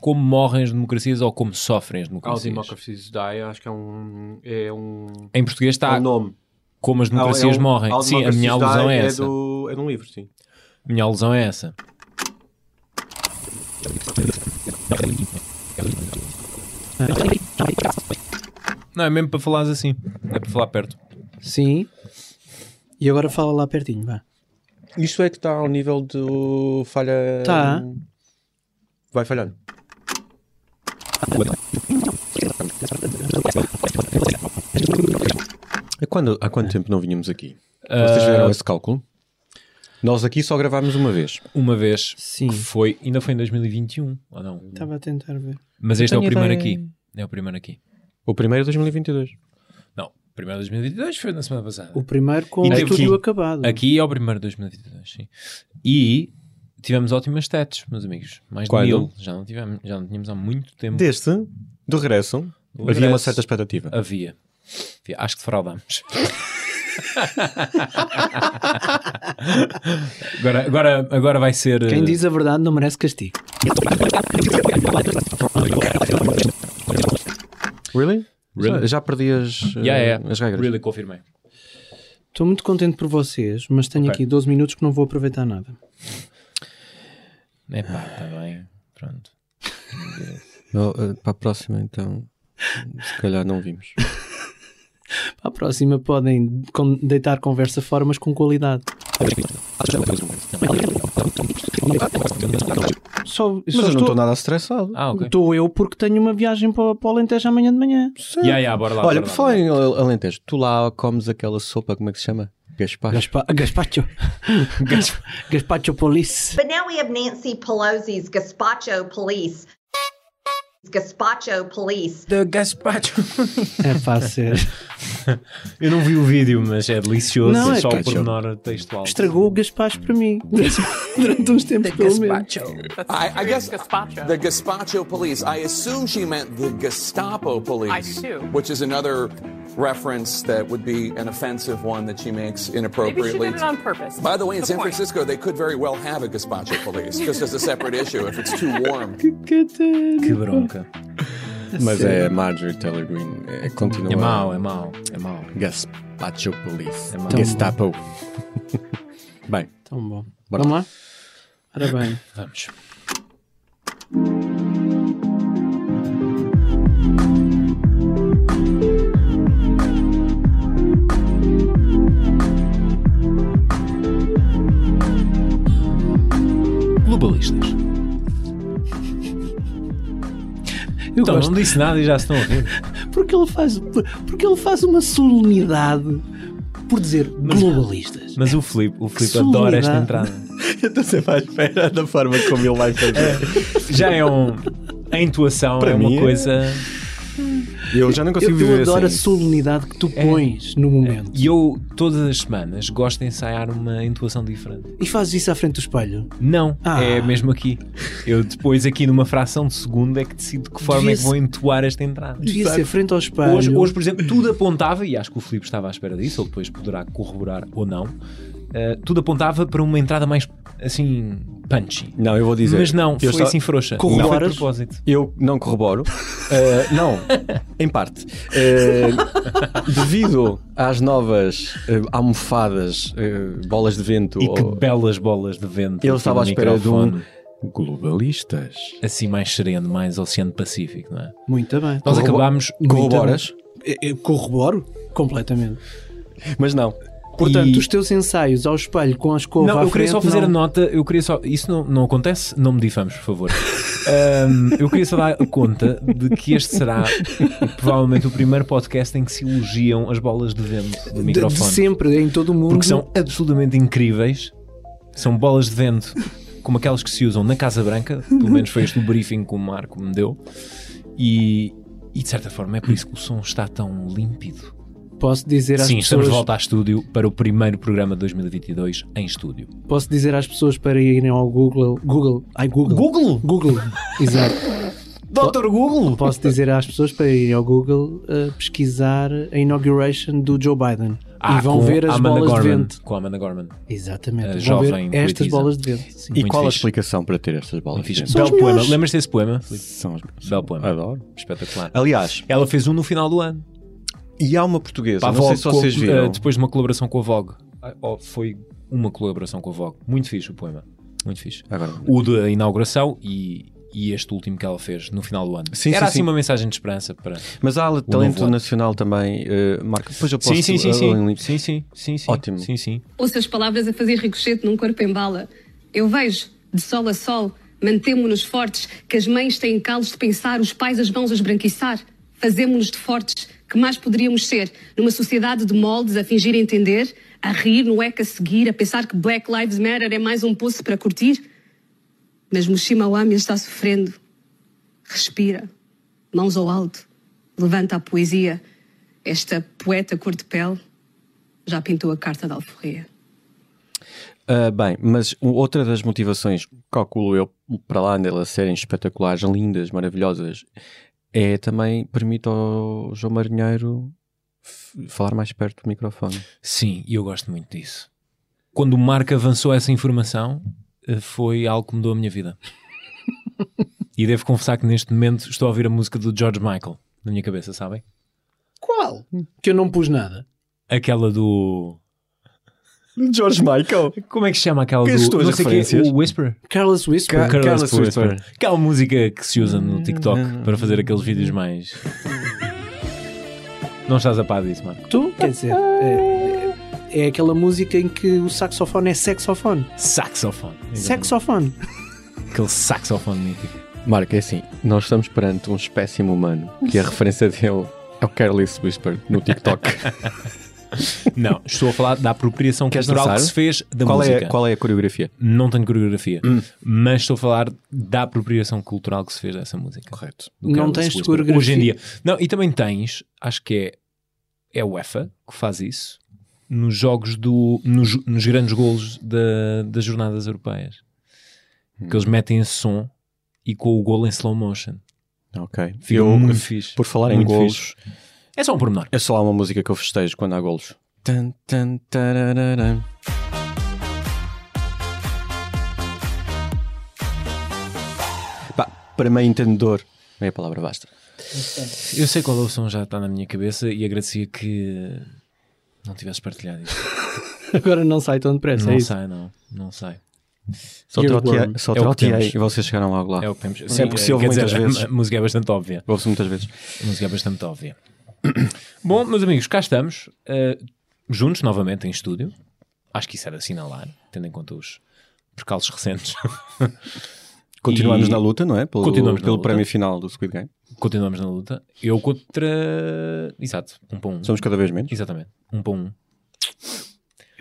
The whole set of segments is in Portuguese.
como morrem as democracias ou como sofrem as How democracias. Democracies Die, acho que é um. É um, Em português é está um nome. como as é democracias um- morrem. How Sim, a minha Democracies alusão Die é essa. do, é de um livro, sim. A minha alusão é essa. Não, é mesmo para falares assim. É para falar perto. Sim. E agora fala lá pertinho, vá. Isto é que está ao nível do falha. Tá. Vai falhando. Há, quando, há quanto tempo não vinhamos aqui? Vocês fizeram esse cálculo? Nós aqui só gravámos uma vez. Uma vez. Sim. que Foi, ainda foi em 2021, ou não? Estava a tentar ver. Mas este é o primeiro ideia. aqui. É o primeiro aqui. O primeiro é 2022. Não, o primeiro de 2022 foi na semana passada. O primeiro com o aqui- estúdio acabado. Aqui é o primeiro de 2022, sim. E tivemos ótimas stats, meus amigos. Mais de Quando? mil. Já não, tivemos, já não tínhamos há muito tempo. Deste, do regresso, Do havia uma certa expectativa. Havia. Havia. Acho que defraudamos. agora, agora, agora vai ser. Quem eh, diz a verdade não merece castigo. Really? Really? Já, já perdi as, Yeah, yeah. eh, as regras. Really confirmei. Estou muito contente por vocês, mas tenho Ok. aqui 12 minutos que não vou aproveitar nada. É pá, está bem. Pronto. Oh, eh, para a próxima, então, se calhar não vimos. Para a próxima podem deitar conversa fora, mas com qualidade. Só, Mas só eu não estou, estou nada estressado. Ah, ok. estou eu porque tenho uma viagem para, para o Alentejo amanhã de manhã. Yeah, yeah, bora lá. Olha, por falar em Alentejo, tu lá comes aquela sopa, como é que se chama? Gaspacho. Gaspa, gaspacho. gaspacho police. But now we have Nancy Pelosi's gazpacho police. Gazpacho police. The gazpacho. É fácil. Eu não vi o vídeo, mas é delicioso. Não, é só o pormenor textual. Estragou o gaspacho para mim. Durante uns tempos, pelo menos. I, I guess the gazpacho police. I assume she meant the Gestapo police, I do. which is another reference that would be an offensive one that she makes Maybe she inappropriately. did it on purpose. By the way, in Good San point. Francisco, they could very well have a gazpacho police, just as a separate issue if it's too warm. Que bronca. Mas é Marjorie Taylor Greene. É, continua. É mau, é mau, é mau. Gaspacho Police. É mau. Gestapo. Bem, Tão bom. Bora. Vamos lá? Ora bem. Vamos. Eu Então, gosto não disse nada e já se estão a rir. porque ele faz, porque ele faz uma solenidade por dizer globalistas. Mas o Filipe, o Filipe adora esta entrada. eu estou sempre à espera da forma como ele vai fazer. Já é um. A intuação Para é uma mim é- coisa. Eu já não consigo Eu, viver eu adoro a assim. solenidade que tu pões no momento. E eu, todas as semanas, gosto de ensaiar uma intuação diferente. E fazes isso à frente do espelho. Não, Ah. é mesmo aqui. Eu depois, aqui numa fração de segundo, é que decido de que forma Devia é que vou entoar esta entrada. Devia ser frente ao espelho. Hoje, hoje, por exemplo, tudo apontava, e acho que o Filipe estava à espera disso, ele depois poderá corroborar ou não. Eh, tudo apontava para uma entrada mais assim punchy. Não, eu vou dizer. Mas não, foi só- assim frouxa. Não Corroboras? propósito. Eu não corroboro. Uh, não, em parte. Uh, devido às novas uh, almofadas, uh, bolas de vento, E que ou- belas bolas de vento. eu estava à espera de um globalistas. Assim mais sereno, mais Oceano Pacífico, não é? Muito bem. Nós Corrobo- acabámos. Corroboras? Corroboro completamente. Mas não. Portanto, E- os teus ensaios ao espelho com a escova Não, eu queria só frente, fazer não. a nota. Eu queria só. Isso não, não acontece? Não me difamos, por favor. Ahm, eu queria só dar conta de que este será provavelmente o primeiro podcast em que se elogiam as bolas de vento do De, de microfone. sempre, em todo o mundo. porque são absolutamente incríveis. São bolas de vento como aquelas que se usam na Casa Branca. Pelo menos foi este o briefing que o Marco me deu. E, e de certa forma é por isso que o som está tão límpido. Posso dizer às Sim, estamos pessoas, de volta a estúdio para o primeiro programa de 2022 em estúdio. posso dizer às pessoas para irem ao Google, Google, ai Google, Google? Google, exato. Dr. Google! Posso dizer às pessoas para irem ao Google uh, pesquisar a inauguration do Joe Biden. Ah, e vão ver a as Amanda bolas de Gorman, vento. Com a Amanda Gorman. Exatamente. A vão jovem ver estas poetisa. bolas de vento. Sim. E Muito qual a fixe. explicação para ter estas bolas? Muito de São Belo os poema. melhores. Lembras desse poema? São as- Belo poema. Adoro. Espetacular. Aliás, Ela fez um no final do ano. E há uma portuguesa, não sei Vogue, se vocês com- viram. eh, depois de uma colaboração com a Vogue. Ah, oh, foi uma colaboração com a Vogue. Muito fixe o poema. Muito fixe. Agora, O da inauguração e, e este último que ela fez no final do ano. Sim, Era sim, assim sim. uma mensagem de esperança para. mas há talento nacional também, eh, Marco. Depois eu posso Sim, sim, sim, sim. Sim, sim, sim, sim. Ótimo. Sim, sim. Ouço as palavras a fazer ricochete num corpo em bala. Eu vejo, de sol a sol, mantemo-nos fortes, que as mães têm calos de pensar, os pais as mãos a esbranquiçar. Fazemo-nos de fortes, que mais poderíamos ser, numa sociedade de moldes a fingir entender, a rir no eco a seguir, a pensar que Black Lives Matter é mais um poço para curtir? Mas Mushima Wami está sofrendo. Respira, mãos ao alto, levanta a poesia. Esta poeta cor de pele já pintou a carta da alforria. Ah, bem, mas outra das motivações, calculo eu, para lá delas serem espetaculares, lindas, maravilhosas, é também permite ao João Marinheiro falar mais perto do microfone. Sim, e eu gosto muito disso. Quando o Marco avançou essa informação, eh, foi algo que mudou a minha vida. e devo confessar que neste momento estou a ouvir a música do George Michael na minha cabeça, sabem? Qual? Que eu não pus nada. Aquela do. George Michael. Como é que se chama aquela Que do. não sei o Whisper? Careless Whisper. Ca- Careless Careless Whisper. Whisper. Aquela música que se usa no TikTok para fazer aqueles vídeos mais. Não estás a par disso, Marco? Tu, quer dizer, é, é aquela música em que o saxofone é saxofone. Saxofone. Saxofone. Aquele saxofone mítico. Marco, é assim, nós estamos perante um espécime humano que a referência dele é o Careless Whisper no TikTok. Não, estou a falar da apropriação Queres cultural dançar? que se fez da qual, música. é, qual é a coreografia? Não tenho coreografia, mas estou a falar da apropriação cultural que se fez dessa música. Correto. Do Não Carlos tens Whisper. coreografia? Hoje em dia. Não, e também tens, acho que é, é a UEFA que faz isso, nos jogos do. nos, nos grandes golos da, das jornadas europeias. Que eles metem esse som e com o golo em slow motion. Ok. Fica Eu, muito fixe. Por falar em Muito golos, fixe. É só um pormenor. é só uma música que eu festejo quando há golos. Tan, tan, tarararam. Pá, para meio entendedor, meia palavra basta. Eu sei qual é o som já está na minha cabeça e agradecia que não tivesses partilhado isso. Agora não sai tão depressa, é não isso. sai, não. Não sai. Só troteei, só É troteei e vocês chegaram logo lá. É o que temos. É porque se ouve muitas dizer, vezes. A música é bastante óbvia. Ouve-se muitas vezes. A música é bastante óbvia. Bom, meus amigos, cá estamos. uh, juntos novamente em estúdio. Acho que isso era assinalar, tendo em conta os percalços recentes. Continuamos E- na luta, não é? Pelo, Continuamos pelo prémio final do Squid Game. Continuamos na luta. Eu contra. Exato, um para um. Somos cada vez menos. Exatamente, um para um.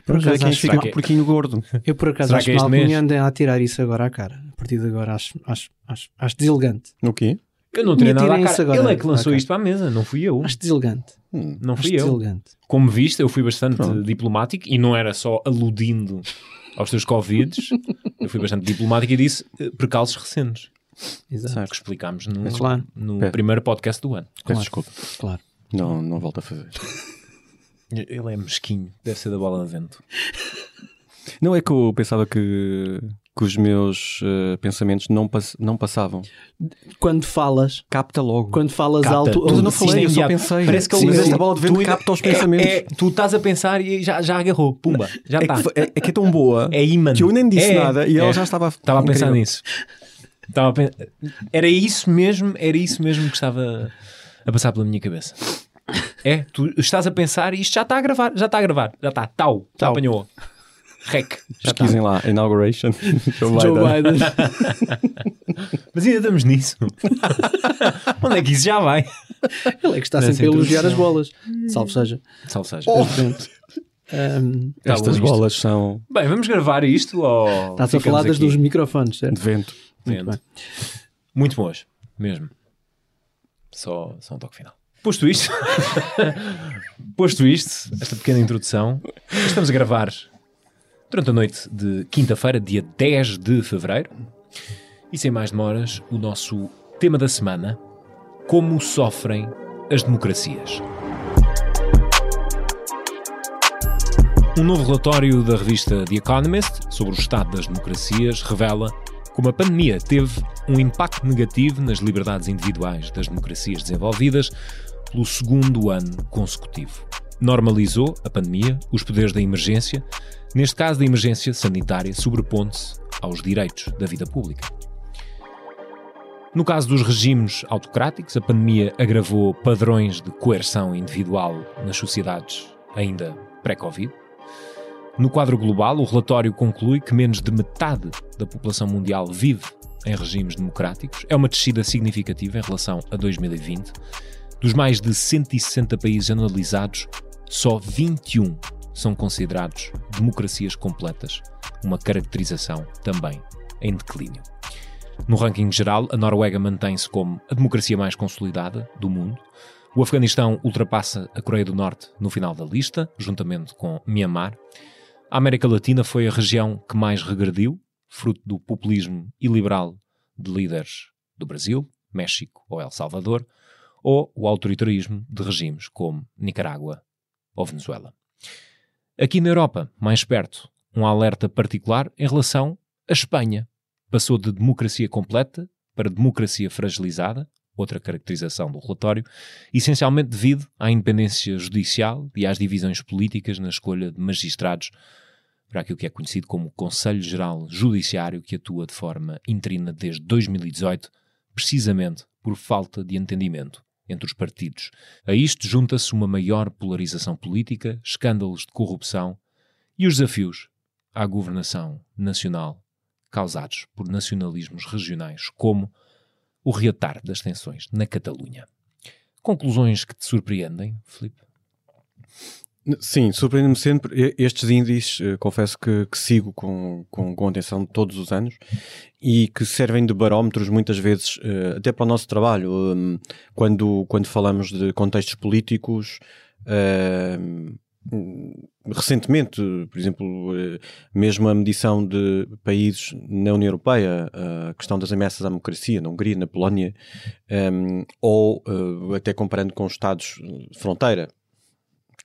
Por acaso quem acho fica será com que o é- porquinho gordo. Eu por acaso Será acho que é mal este que me andem a tirar isso agora à cara. A partir de agora acho, acho, acho, acho deselegante. No quê? Eu não Me nada tirem cara. agora Ele é que à lançou isto para a mesa, não fui eu. Acho deselegante. Não Acho fui eu. deselegante. Como viste, eu fui bastante Pronto. diplomático e não era só aludindo aos teus Covids. eu fui bastante diplomático e disse eh, percalços recentes. Exato. Que explicámos no, Claro. no Peço. primeiro podcast do ano. Claro. desculpa. Claro. Não, não volto a fazer. Ele é mesquinho, deve ser da bola de vento. Não é que eu pensava que, que os meus eh, pensamentos não, pass- não passavam. Quando falas, Capta logo. quando falas Capta alto, Mas eu não falei, eu só pensei. Parece que ele- esta bola de vento capta os é- pensamentos. é- tu estás a pensar e já, já agarrou. Pumba, já é, está. é, é que é tão boa É imã. que eu nem disse É, nada e ela é. já estava. Estava a pensar nisso. Estava Era isso mesmo, era isso mesmo que estava a passar pela minha cabeça. É, tu estás a pensar e isto já está a gravar, já está a gravar, já está, tal, já Tal. apanhou. Rec. Pesquisem lá, Inauguration. Joe Joe Biden. Biden. Mas ainda estamos nisso. Onde é que isso já vai? Ele é que está Nessa sempre a elogiar as bolas. Salve seja. Salve seja. Ahm, Tá Estas bom isto. bolas são Bem, vamos gravar isto ou Estás a falar das aqui? dos microfones, de certo? vento. Muito. Muito boas, mesmo. Só, só um toque final. Posto isto, posto isto, esta pequena introdução, estamos a gravar durante a noite de quinta-feira, dia 10 de fevereiro. E sem mais demoras, o nosso tema da semana: como sofrem as democracias. Um novo relatório da revista The Economist sobre o estado das democracias revela como a pandemia teve um impacto negativo nas liberdades individuais das democracias desenvolvidas pelo segundo ano consecutivo. Normalizou a pandemia os poderes da emergência, neste caso da emergência sanitária, sobrepondo-se aos direitos da vida pública. No caso dos regimes autocráticos, a pandemia agravou padrões de coerção individual nas sociedades ainda pré-Covid. No quadro global, o relatório conclui que menos de metade da população mundial vive em regimes democráticos. É uma descida significativa em relação a 2020. Dos mais de 160 países analisados, só 21 são considerados democracias completas, uma caracterização também em declínio. No ranking geral, a Noruega mantém-se como a democracia mais consolidada do mundo. O Afeganistão ultrapassa a Coreia do Norte no final da lista, juntamente com Myanmar. A América Latina foi a região que mais regrediu, fruto do populismo iliberal de líderes do Brasil, México ou El Salvador, ou o autoritarismo de regimes como Nicarágua ou Venezuela. Aqui na Europa, mais perto, um alerta particular em relação à Espanha, passou de democracia completa para democracia fragilizada, outra caracterização do relatório, essencialmente devido à independência judicial e às divisões políticas na escolha de magistrados para aquilo que é conhecido como Conselho Geral Judiciário, que atua de forma interina desde 2018, precisamente por falta de entendimento entre os partidos. A isto junta-se uma maior polarização política, escândalos de corrupção e os desafios à governação nacional causados por nacionalismos regionais, como o reatar das tensões na Catalunha. Conclusões que te surpreendem, Filipe? Sim, surpreende-me sempre. Estes índices, eh, confesso que, que sigo com, com, com, atenção todos os anos e que servem de barómetros muitas vezes, eh, até para o nosso trabalho. Hum, quando, quando falamos de contextos políticos, hum, recentemente, por exemplo, eh, mesmo a medição de países na União Europeia, a questão das ameaças à democracia, na Hungria, na Polónia, um, ou até comparando com os Estados fronteira,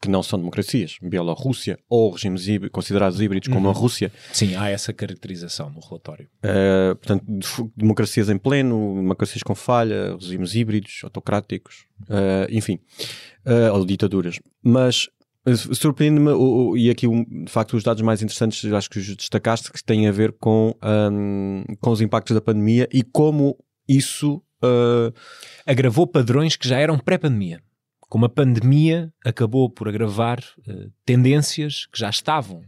que não são democracias, Bielorrússia, ou regimes considerados híbridos como uhum. a Rússia. Sim, há essa caracterização no relatório. Uh, portanto, democracias em pleno, democracias com falha, regimes híbridos, autocráticos, uh, enfim, uh, ou ditaduras. Mas Surpreende-me, e aqui de facto os dados mais interessantes, acho que os destacaste, que têm a ver com, um, com os impactos da pandemia e como isso uh... agravou padrões que já eram pré-pandemia. Como a pandemia acabou por agravar uh, tendências que já estavam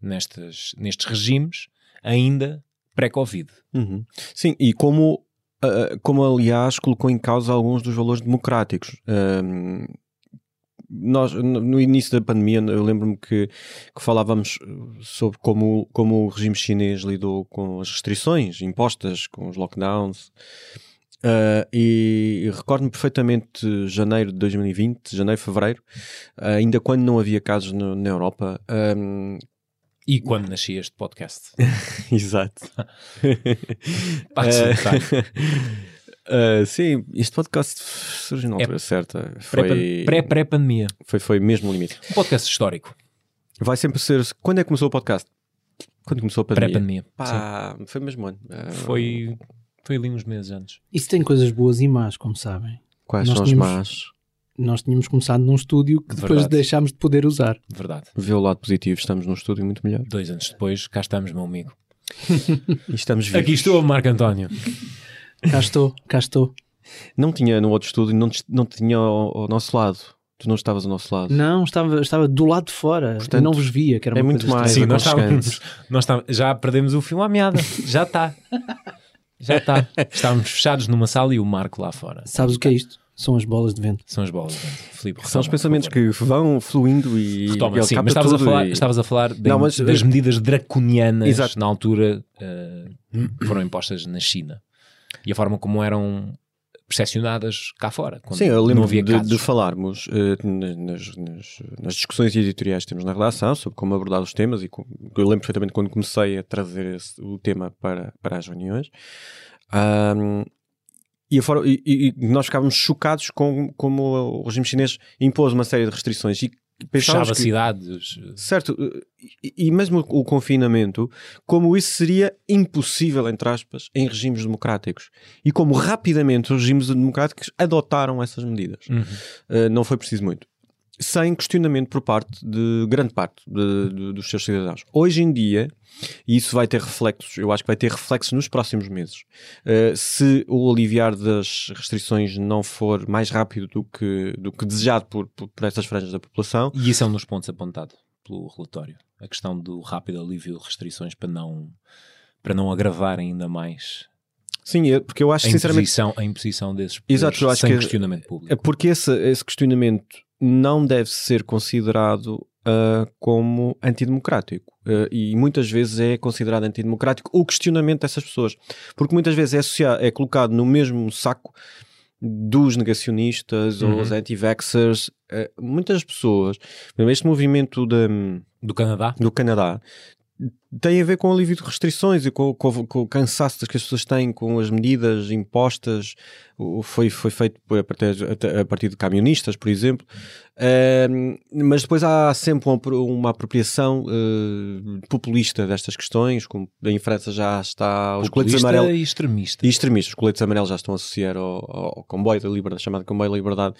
nestes, nestes regimes, ainda pré-Covid. Uhum. Sim, e como, uh, como aliás colocou em causa alguns dos valores democráticos. Uh, nós, no início da pandemia, eu lembro-me que, que, falávamos sobre como, como o regime chinês lidou com as restrições impostas, com os lockdowns. Uh, e, e recordo-me perfeitamente janeiro de 2020, janeiro, fevereiro, uh, ainda quando não havia casos no, na Europa. Um, e quando nascia este podcast. Exato. uh, sim, este podcast surgiu na altura é certa. Foi... Pré-pré-pandemia. Foi, foi mesmo o limite. Um podcast histórico. Vai sempre ser. Quando é que começou o podcast? Quando começou a pandemia? Pré-pandemia. Foi mesmo ano. Uh... Foi, foi ali uns meses antes. Isso tem coisas boas e más, como sabem. Quais nós são as más? Nós tínhamos começado num estúdio que depois Verdade. deixámos de poder usar. Verdade. Vê o lado positivo, estamos num estúdio muito melhor. Dois anos depois, cá estamos, meu amigo. e estamos vivos. Aqui estou, Marco António. Cá estou, cá estou. Não tinha no outro estúdio, não, não tinha ao, ao, nosso lado. Tu não estavas ao nosso lado. Não, estava, estava do lado de fora. Portanto, Eu não vos via, que era é muito mais. Sim, nós estávamos, nós estávamos, já perdemos o filme à meada. Já está. Já está. Estávamos fechados numa sala e o Marco lá fora. Sabes o que é isto? São as bolas de vento. São as bolas de vento. Filipe, retoma, São os pensamentos que vão fluindo e. Retoma, e sim, mas estavas a, falar, e... estavas a falar de, não, mas, das medidas draconianas exato. na altura uh, foram impostas na China e a forma como eram percepcionadas cá fora. Sim, eu lembro de, de, falarmos uh, nas, nas, nas, discussões editoriais que temos na redação sobre como abordar os temas e com, eu lembro perfeitamente quando comecei a trazer esse, o tema para, para as reuniões. Um, e, e, e, nós ficávamos chocados com como o regime chinês impôs uma série de restrições e Fechava que- cidades. Certo, e, e mesmo o, o confinamento, como isso seria impossível, entre aspas, em regimes democráticos. E como rapidamente os regimes democráticos adotaram essas medidas. Uhum. Uh, não foi preciso muito. Sem questionamento por parte de grande parte de- de- dos seus cidadãos. Hoje em dia, e isso vai ter reflexos, eu acho que vai ter reflexos nos próximos meses. Uh, se o aliviar das restrições não for mais rápido do que, do que desejado por, por, por estas franjas da população, E isso é um dos pontos apontado pelo relatório. A questão do rápido alívio de restrições para não, para não agravar ainda mais sim, é- porque eu acho a sinceramente imposição, a imposição desses Exato, eu acho sem que- questionamento É público. porque esse, esse questionamento não deve ser considerado ah, como antidemocrático. Ah, e muitas vezes é considerado antidemocrático o questionamento dessas pessoas. Porque muitas vezes é, associado, é colocado no mesmo saco dos negacionistas Uhum. ou os anti-vaxxers. Ah, muitas pessoas, este movimento da, Do Canadá? do Canadá tem a ver com o alívio de restrições e com, com- com o cansaço que as pessoas têm com as medidas impostas. Foi, foi feito a partir, de camionistas, por exemplo. Ahm, mas depois há sempre uma, uma apropriação eh, populista destas questões, como em França já está os coletes amarelos. e extremista. E extremistas, os coletes amarelos já estão a associar ao, ao comboio da liberdade, chamado comboio da liberdade,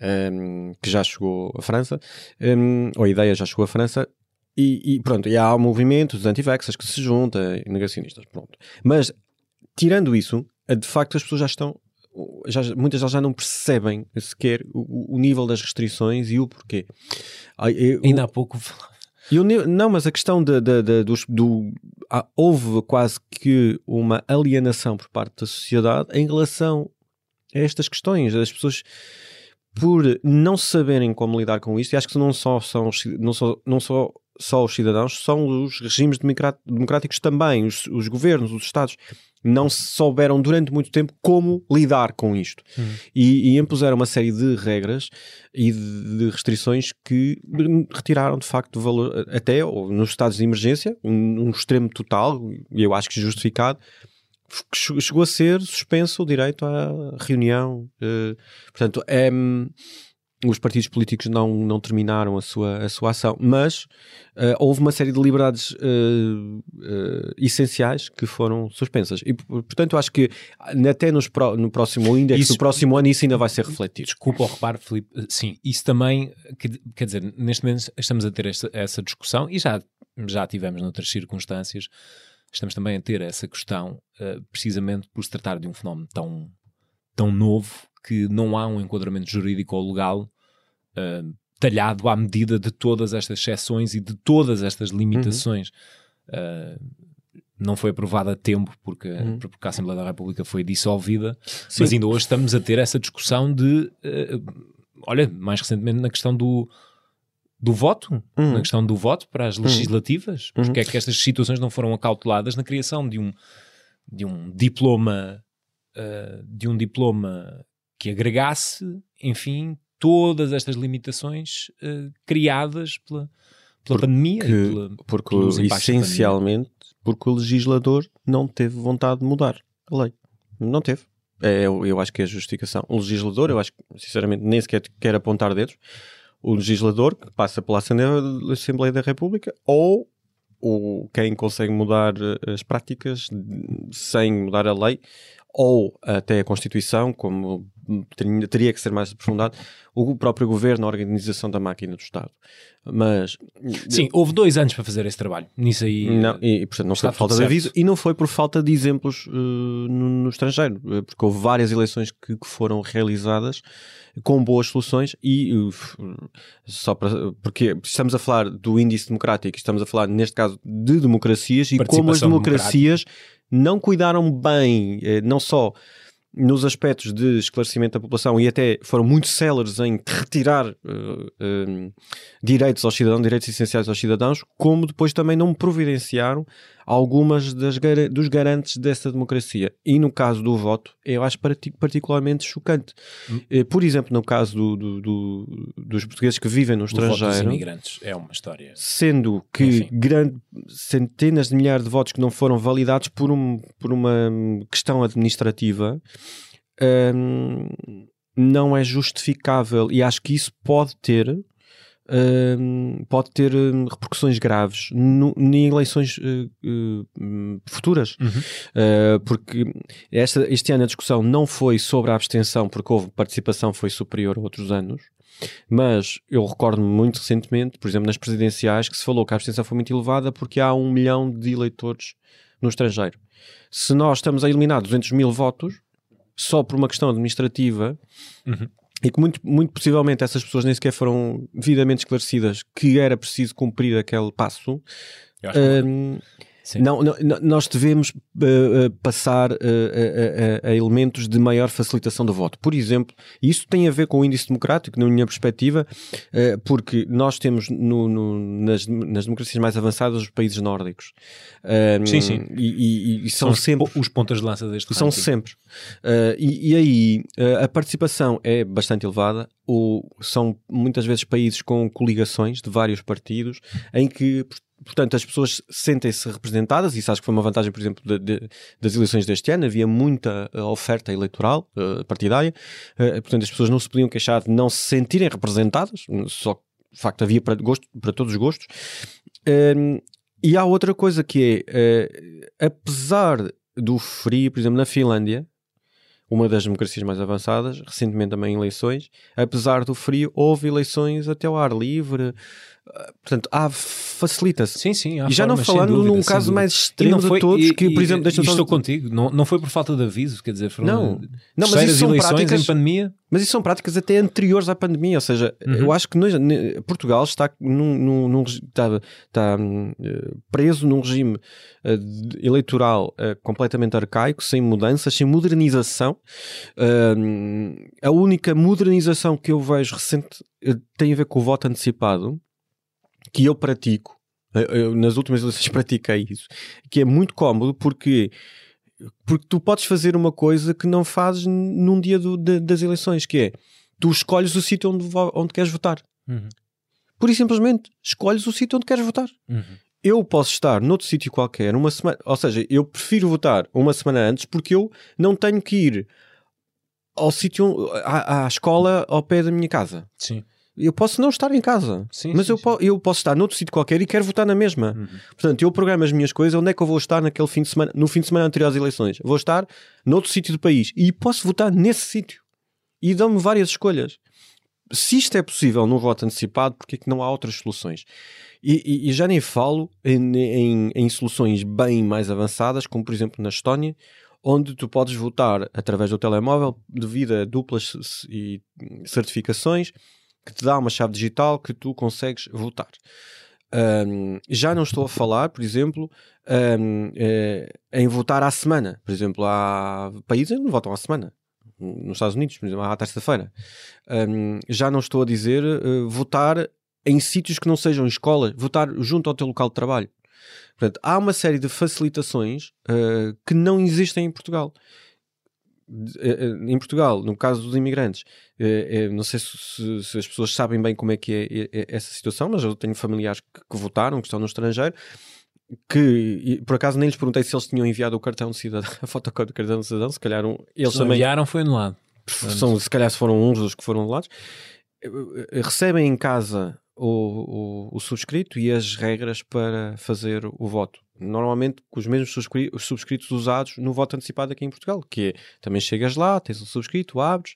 ehm, que já chegou à França, ehm, ou a ideia já chegou à França, e, e pronto, e há o movimento dos anti-vaxxers que se junta, e negacionistas, pronto. Mas, tirando isso, eh, de facto as pessoas já estão, já, muitas delas já não percebem sequer o, o nível das restrições e o porquê. Eu- Ainda há pouco e ni- não, mas a questão de, de- de- dos- do. ah, houve quase que uma alienação por parte da sociedade em relação a estas questões. As pessoas, por não saberem como lidar com isto, e acho que não só são não só, não só, só os cidadãos, são os regimes democrá- democráticos também, os, os governos, os Estados. Não souberam durante muito tempo como lidar com isto e, e impuseram uma série de regras e de, de restrições que retiraram de facto valor, até ou nos estados de emergência, um, um extremo total, e eu acho que justificado, chegou a ser suspenso o direito à reunião. eh, portanto, é, hum, os partidos políticos não, não terminaram a sua, a sua ação, mas eh, houve uma série de liberdades eh, eh, essenciais que foram suspensas. E, por- portanto, acho que até nos pró- no próximo index Isso- do próximo ano isso ainda vai ser refletido. Desculpa o reparo, Filipe. Sim, isso também, quer- dizer, neste momento estamos a ter esta- essa discussão e já, já tivemos noutras circunstâncias, estamos também a ter essa questão, precisamente por se tratar de um fenómeno tão, tão novo que não há um enquadramento jurídico ou legal eh, talhado à medida de todas estas exceções e de todas estas limitações. Eh, não foi aprovada a tempo porque, porque a Assembleia da República foi dissolvida, mas ainda hoje estamos a ter essa discussão de, eh, olha, mais recentemente na questão do, do voto, Uhum. na questão do voto para as legislativas, porque é que estas situações não foram acauteladas na criação de um, de um diploma, eh, de um diploma que agregasse, enfim, todas estas limitações eh, criadas pela, pela pandemia. e Que- pela- porque pandemia. essencialmente porque o legislador não teve vontade de mudar a lei. Não teve. É, eu, eu acho que é a justificação. O legislador, eu acho que, sinceramente, nem sequer quer apontar dedos. O legislador que passa pela Assembleia da República ou o, quem consegue mudar eh, as práticas sem mudar a lei ou até a Constituição, como teria, que ser mais aprofundado, o próprio governo, a organização da máquina do Estado. Mas Sim, houve dois anos para fazer esse trabalho. Nisso aí. não, e, portanto, não foi por falta de aviso e não foi por falta de exemplos eh, no, no estrangeiro, eh, porque houve várias eleições que, que foram realizadas com boas soluções e uf, só para porque estamos a falar do índice democrático, estamos a falar neste caso de democracias e como as democracias não cuidaram bem, eh, não só nos aspectos de esclarecimento da população e até foram muito céleres em retirar eh, eh, direitos aos cidadãos, direitos essenciais aos cidadãos, como depois também não providenciaram algumas das, dos garantes dessa democracia. E no caso do voto, eu acho parti- particularmente chocante. Eh, Por exemplo, no caso do- do- do- dos portugueses que vivem no o voto dos estrangeiro, imigrantes é uma história. sendo que Enfim. grande, centenas de milhares de votos que não foram validados por, um, por uma questão administrativa hum, não é justificável e acho que isso pode ter pode ter hum, repercussões graves no, em eleições uh, futuras. Uh, porque esta, este ano a discussão não foi sobre a abstenção, porque houve participação foi superior a outros anos. Mas eu recordo-me muito recentemente, por exemplo, nas presidenciais, que se falou que a abstenção foi muito elevada porque há um milhão de eleitores no estrangeiro. Se nós estamos a eliminar 200 mil votos, só por uma questão administrativa, e que muito, muito possivelmente essas pessoas nem sequer foram devidamente esclarecidas que era preciso cumprir aquele passo, Eu acho que- hum, Sim. não, não- nós devemos uh, passar uh, a, a- a elementos de maior facilitação do voto. Por exemplo, isso tem a ver com o índice democrático, na minha perspectiva, uh, porque nós temos no- no- nas, nas democracias mais avançadas os países nórdicos. Sim, sim. E, e- e são, os, sempre os pontas de lança deste são sempre. E, e aí a participação é bastante elevada. São muitas vezes países com coligações de vários partidos em que, portanto, as pessoas sentem-se representadas. Isso acho que foi uma vantagem, por exemplo, de- de- das eleições deste ano. Havia muita uh, oferta eleitoral uh, partidária. Uh, portanto, as pessoas não se podiam queixar de não se sentirem representadas. Só que, de facto, havia para, gosto, para todos os gostos. Um, e há outra coisa que é, uh, apesar do frio, por exemplo, na Finlândia, uma das democracias mais avançadas, recentemente também eleições, apesar do frio, houve eleições até ao ar livre, portanto, há, facilita-se. Sim, sim. há E já não formas, falando dúvida, num caso mais extremo não de foi- todos, e- que, por exemplo, deixa-me só- estou contigo, não, não foi por falta de aviso, quer dizer, foram Não. Não, mas isso são práticas- em pandemia. Mas isso são práticas até anteriores à pandemia, ou seja, Uhum. eu acho que nós- Portugal está, num, num- num está, está, hum, preso num regime de- eleitoral eh, completamente arcaico, sem mudanças, sem modernização. Hum, a única modernização que eu vejo recente eh, tem a ver com o voto antecipado, que eu pratico. Eh, eu, nas últimas eleições pratiquei isso, que é muito cómodo porque porque tu podes fazer uma coisa que não fazes num dia do- de- das eleições, que é tu escolhes o sítio onde, onde queres votar. Uhum. Pura e simplesmente escolhes o sítio onde queres votar. Uhum. Eu posso estar noutro sítio qualquer uma semana, ou seja, eu prefiro votar uma semana antes porque eu não tenho que ir ao sítio, à, à escola ao pé da minha casa. Sim. Eu posso não estar em casa, Sim, mas sim, eu, sim. po- eu posso estar noutro sítio qualquer e quero votar na mesma. Uhum. Portanto, eu programo as minhas coisas, onde é que eu vou estar naquele fim de semana, no fim de semana anterior às eleições? Vou estar noutro sítio do país e posso votar nesse sítio. E dão-me várias escolhas. Se isto é possível no voto antecipado, porque é que não há outras soluções? E, e- e já nem falo em, em- em soluções bem mais avançadas, como por exemplo na Estónia, onde tu podes votar através do telemóvel devido a duplas e certificações que te dá uma chave digital que tu consegues votar. Um, já não estou a falar, por exemplo, um, eh, em votar à semana. Por exemplo, há países que não votam à semana. Nos Estados Unidos, por exemplo, à terça-feira. Um, já não estou a dizer eh, votar em sítios que não sejam escolas, votar junto ao teu local de trabalho. Portanto, há uma série de facilitações eh, que não existem em Portugal. Eh, eh, Em Portugal, no caso dos imigrantes, eh, não sei se, as pessoas sabem bem como é que é, é- é essa situação, mas eu tenho familiares que, que votaram, que estão no estrangeiro, que por acaso nem lhes perguntei se eles tinham enviado o cartão de cidadão, a fotocópia do cartão de cidadão, se calhar um- eles Se também enviaram, foi anulado. são, se calhar se foram uns dos que foram anulados, recebem em casa o, o, o subscrito e as regras para fazer o voto. Normalmente com os mesmos subscri- os subscritos usados no voto antecipado aqui em Portugal, que é, também chegas lá, tens o subscrito, abres,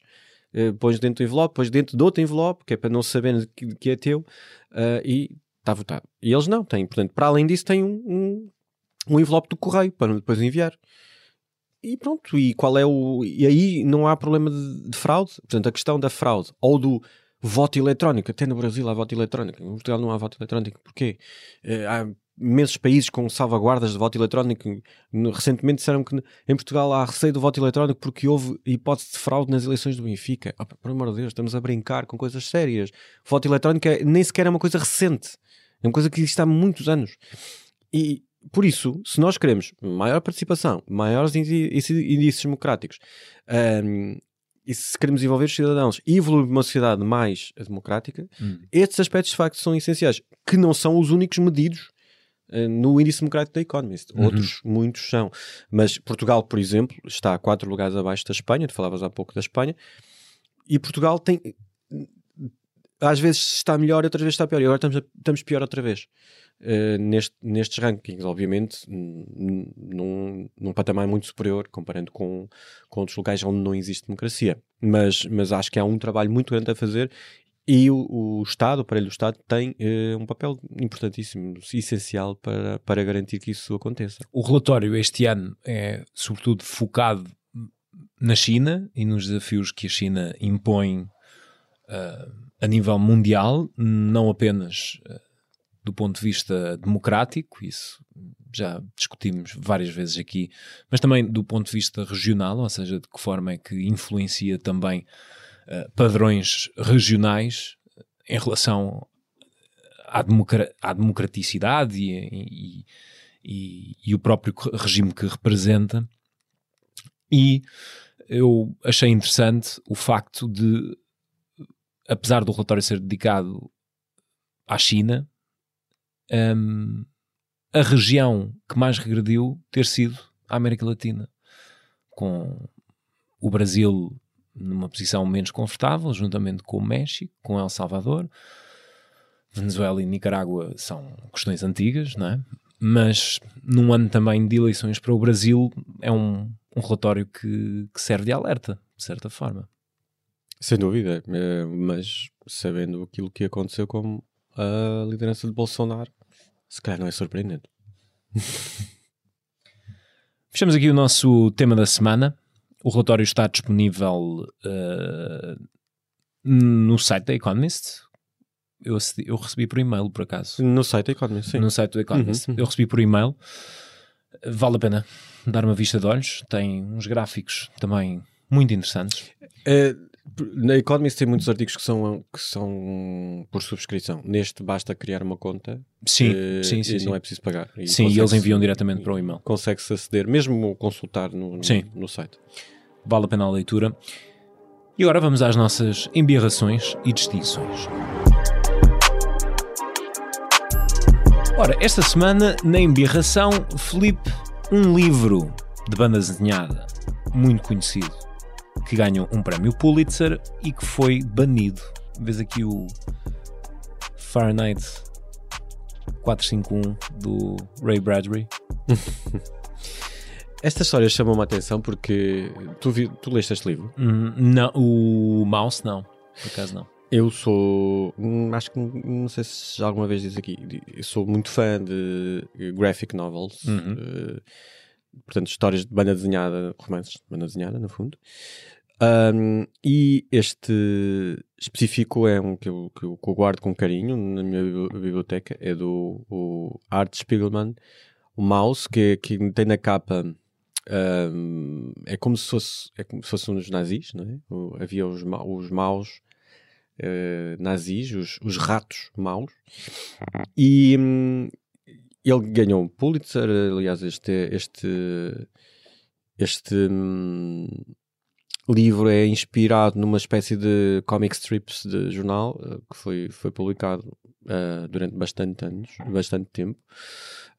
eh, pões dentro do envelope, pões dentro de outro envelope, que é para não saberem que, que é teu, eh, e está votado. E eles não têm, portanto, para além disso, têm um, um, um envelope do correio para depois enviar. E pronto, e qual é o. E aí não há problema de, de fraude. Portanto, a questão da fraude ou do voto eletrónico, até no Brasil há voto eletrónico, em Portugal não há voto eletrónico. Porquê? Eh, há imensos países com salvaguardas de voto eletrónico. Recentemente disseram que em Portugal há receio do voto eletrónico porque houve hipótese de fraude nas eleições do Benfica. Pá, por amor de Deus, estamos a brincar com coisas sérias. Voto eletrónico é- nem sequer é uma coisa recente. É uma coisa que existe há muitos anos. E por isso, se nós queremos maior participação, maiores índices democráticos, ahm, e se queremos envolver os cidadãos e evoluir uma sociedade mais democrática, Hum. estes aspectos de facto são essenciais, que não são os únicos medidos no índice democrático da Economist. Uhum. Outros, muitos são. Mas Portugal, por exemplo, está a quatro lugares abaixo da Espanha, tu falavas há pouco da Espanha, e Portugal tem às vezes está melhor, outras vezes está pior. E agora estamos, a- estamos pior outra vez. Uh, neste, nestes rankings, obviamente, num, num patamar muito superior, comparando com, com outros locais onde não existe democracia. Mas, mas acho que há um trabalho muito grande a fazer e o, o Estado, o aparelho do Estado, tem eh, um papel importantíssimo, essencial para, para garantir que isso aconteça. O relatório este ano é, sobretudo, focado na China e nos desafios que a China impõe ah, a nível mundial, não apenas ah, do ponto de vista democrático, isso já discutimos várias vezes aqui, mas também do ponto de vista regional, ou seja, de que forma é que influencia também ah, padrões regionais em relação à, democra- à democraticidade e- e, e, e o próprio regime que representa. E eu achei interessante o facto de, apesar do relatório ser dedicado à China, hum, a região que mais regrediu ter sido a América Latina, com o Brasil numa posição menos confortável, juntamente com o México, com El Salvador. Venezuela e Nicarágua são questões antigas, não é? Mas num ano também de eleições para o Brasil, é um, um relatório que, que serve de alerta, de certa forma. Sem dúvida, eh, mas sabendo aquilo que aconteceu com a liderança de Bolsonaro, se calhar não é surpreendente. Fechamos aqui o nosso tema da semana. O relatório está disponível eh, no site da Economist. Eu, acedi- eu recebi por e-mail, por acaso. No site da Economist, sim. no site do Economist. Uhum, uhum. Eu recebi por e-mail. Vale a pena dar uma vista de olhos. Tem uns gráficos também muito interessantes. Eh, na Economist tem muitos artigos que são, que são por subscrição. Neste basta criar uma conta Sim, eh, sim, sim. e sim. não é preciso pagar. E Sim, e eles enviam diretamente para o e-mail. Consegue-se aceder, mesmo consultar no, no, Sim. no site. Vale a pena a leitura. E agora vamos às nossas embirrações e distinções. Ora, esta semana, na embirração, Felipe, um livro de banda desenhada muito conhecido, que ganhou um prémio Pulitzer e que foi banido. Vês aqui o Fahrenheit 451 do Ray Bradbury. Esta história chamou-me a atenção porque tu, vi- tu leste este livro. Hum, não, o Mouse não, por acaso não. Eu sou. hum, Acho que não- sei se já alguma vez disse aqui. Eu sou muito fã de graphic novels. Uhum. eh, portanto, histórias de banda desenhada, romances de banda desenhada, no fundo. Um, e este específico é um que eu, que, eu, guardo com carinho na minha bibli- biblioteca. É do o Art Spiegelman, o Mouse, que, que tem na capa. Um, é como se fosse é como se fossem uns nazis, não é? O- havia os, ma- os maus eh, nazis, os, os ratos maus, e hum, ele ganhou um Pulitzer. Aliás, este, este, este hum, livro é inspirado numa espécie de comic strips de jornal eh, que foi, foi publicado eh, durante bastante anos, bastante tempo.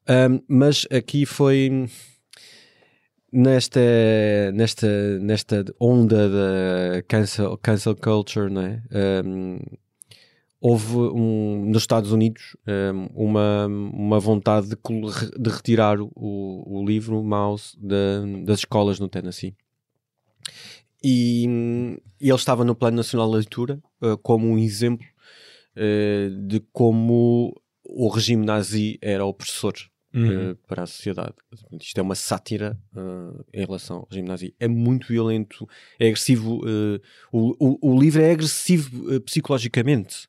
Um, mas aqui foi nesta, nesta, nesta onda da cancel, cancel culture, não é? Um, houve um, nos Estados Unidos um, uma, uma vontade de, de retirar o, o livro Mouse da- das escolas no Tennessee. E, hum, ele estava no Plano Nacional de Leitura uh, como um exemplo uh, de como o regime nazi era opressor Uhum. uh, para a sociedade. Isto é uma sátira uh, em relação ao regime nazi. É muito violento, é agressivo. uh, o, o, o livro é agressivo psicologicamente.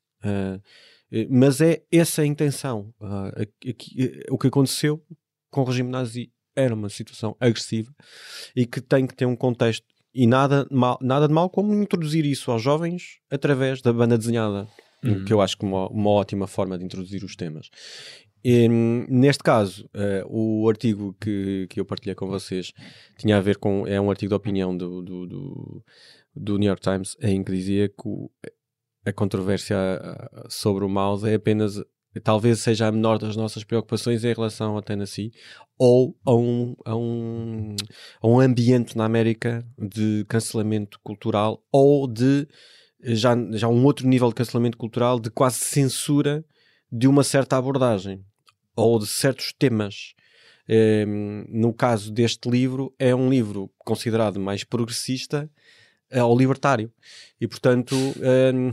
mas é essa a intenção. Eh, o que aconteceu com o regime nazi era uma situação agressiva e que tem que ter um contexto. E nada, mal, nada de mal como introduzir isso aos jovens através da banda desenhada, Uhum. que eu acho que é uma, uma ótima forma de introduzir os temas. E, neste caso, eh, o artigo que, que eu partilhei com vocês tinha a ver com. É um artigo de opinião do, do, do, do New York Times em que dizia que o- a controvérsia ah, sobre o mouse é apenas. Talvez seja a menor das nossas preocupações em relação ao Tennessee ou a um, a, um, a um ambiente na América de cancelamento cultural ou de já, já um outro nível de cancelamento cultural, de quase censura de uma certa abordagem ou de certos temas. Um, no caso deste livro, é um livro considerado mais progressista uh, ou libertário. E, portanto, um,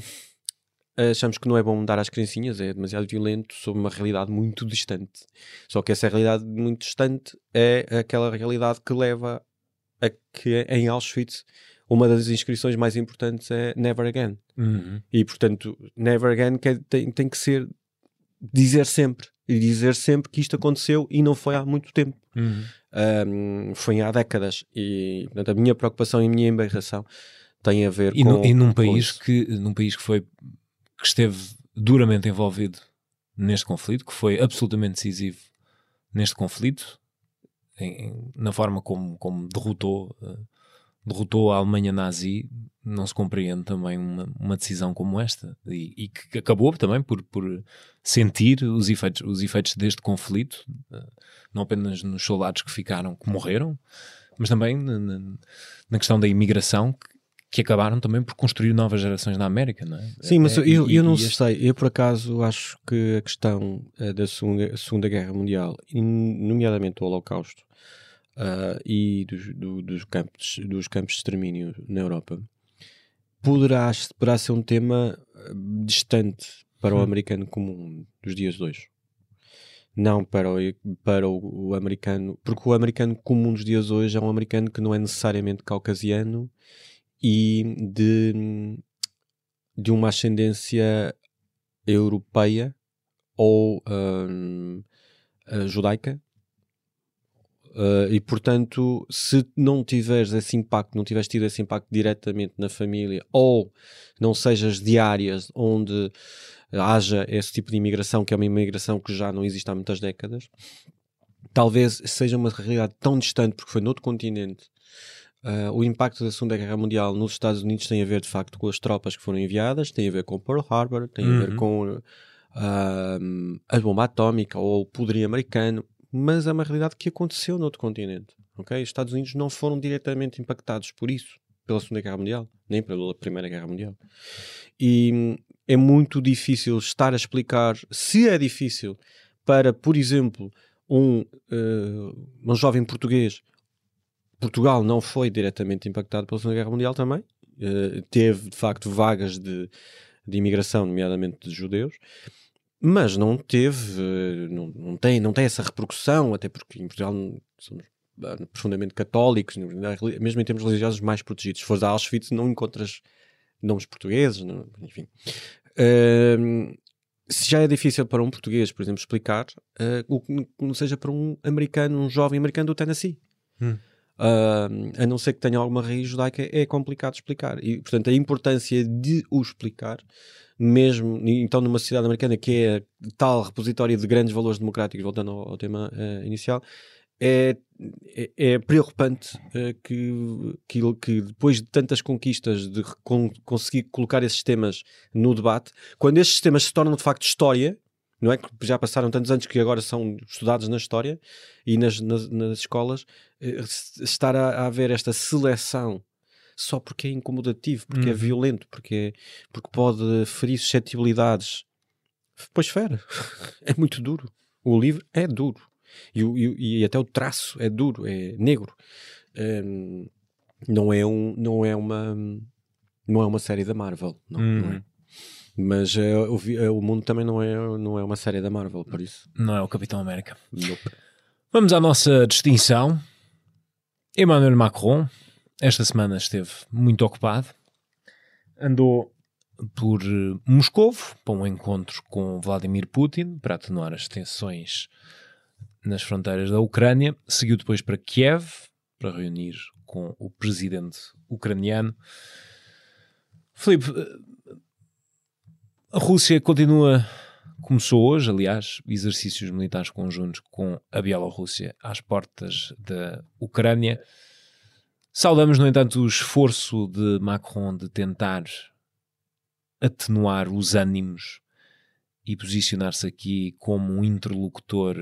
achamos que não é bom dar às criancinhas, é demasiado violento sobre uma realidade muito distante. Só que essa realidade muito distante é aquela realidade que leva a que em Auschwitz uma das inscrições mais importantes é Never Again. Uhum. E portanto, Never Again tem, tem que ser dizer sempre e dizer sempre que isto aconteceu e não foi há muito tempo. Uhum. Um, foi há décadas. E portanto, a minha preocupação e a minha embarração tem a ver E, com. nu- e num país que num país que foi que esteve duramente envolvido neste conflito, que foi absolutamente decisivo neste conflito, em- na forma como, como derrotou eh, derrotou a Alemanha nazi, não se compreende também uma, uma decisão como esta e, e que acabou também por, por sentir os efeitos, os efeitos deste conflito, eh, não apenas nos soldados que ficaram, que morreram, mas também na, na- questão da imigração que, que acabaram também por construir novas gerações na América, não é? Sim, mas É, eu, e- eu não este- sei. Eu, por acaso, acho que a questão eh, da segunda, segunda Guerra Mundial, nomeadamente o Holocausto, ah, e dos, do- dos, campos, dos campos de extermínio na Europa, poderá, poderá ser um tema ah, distante para o Hum. americano comum dos dias de hoje. Não para, o, para o, o americano, porque o americano comum dos dias de hoje é um americano que não é necessariamente caucasiano e de, de uma ascendência europeia ou hum, eh, judaica. Eh, e portanto, se não tiveres esse impacto, não tiveres tido esse impacto diretamente na família, ou não sejas de áreas onde haja esse tipo de imigração, que é uma imigração que já não existe há muitas décadas, talvez seja uma realidade tão distante, porque foi noutro continente. Uh, o impacto da Segunda Guerra Mundial nos Estados Unidos tem a ver de facto com as tropas que foram enviadas, tem a ver com Pearl Harbor, tem a ver Uhum. com uh, a bomba atómica ou o poderio americano, mas é uma realidade que aconteceu noutro continente. ok? Os Estados Unidos não foram diretamente impactados por isso, pela Segunda Guerra Mundial, nem pela Primeira Guerra Mundial. E hum, é muito difícil estar a explicar, se é difícil, para, por exemplo, um, uh, um jovem português Portugal não foi diretamente impactado pela Segunda Guerra Mundial também. Eh, teve, de facto, vagas de, de imigração, nomeadamente de judeus, mas não teve, não, não, tem, não tem essa repercussão, até porque em Portugal somos ah, profundamente católicos, mesmo em termos religiosos mais protegidos. Se fores a Auschwitz não encontras nomes portugueses, não- enfim. Ehm, se já é difícil para um português, por exemplo, explicar, eh, o que não seja para um americano, um jovem americano do Tennessee. Ah, a não ser que tenha alguma raiz judaica, é complicado explicar. E, portanto, a importância de o explicar, mesmo então numa sociedade americana que é tal repositório de grandes valores democráticos, voltando ao, ao tema ah, inicial, é, é, é preocupante ah, que, que, que depois de tantas conquistas de con- conseguir colocar esses temas no debate, quando esses temas se tornam de facto história, não é que já passaram tantos anos que agora são estudados na história e nas, nas, nas escolas, eh, estar a, a haver esta seleção só porque é incomodativo, porque é Uhum. violento, porque, é- porque pode ferir suscetibilidades. Pois fere. é muito duro. O livro é duro. E, e e até o traço é duro, é negro. Hum, não é um, não é uma, não é uma série da Marvel, não, não é? Mas o, vi- eh, o mundo também não é, não é uma série da Marvel, por isso. Não é o Capitão América. nope. Vamos à nossa distinção. Emmanuel Macron, esta semana esteve muito ocupado. Andou por eh, Moscovo para um encontro com Vladimir Putin para atenuar as tensões nas fronteiras da Ucrânia. Seguiu depois para Kiev para reunir com o presidente ucraniano. Filipe, eh, a Rússia continua começou hoje, aliás, exercícios militares conjuntos com a Bielorrússia às portas da Ucrânia. Saudamos, no entanto, o esforço de Macron de tentar atenuar os ânimos e posicionar-se aqui como um interlocutor,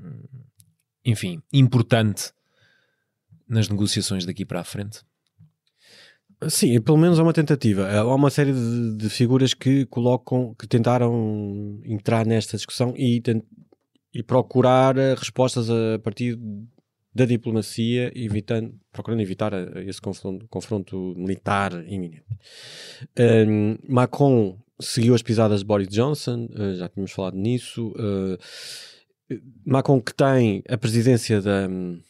hum, enfim, importante nas negociações daqui para a frente. Sim, pelo menos é uma tentativa. Há uma série de, de figuras que colocam, que tentaram entrar nesta discussão e, e procurar eh, respostas a partir da diplomacia, evitando, procurando evitar eh, esse confronto, confronto militar iminente. Um, Macron seguiu as pisadas de Boris Johnson, eh, já tínhamos falado nisso. eh, Macron que tem a presidência da, do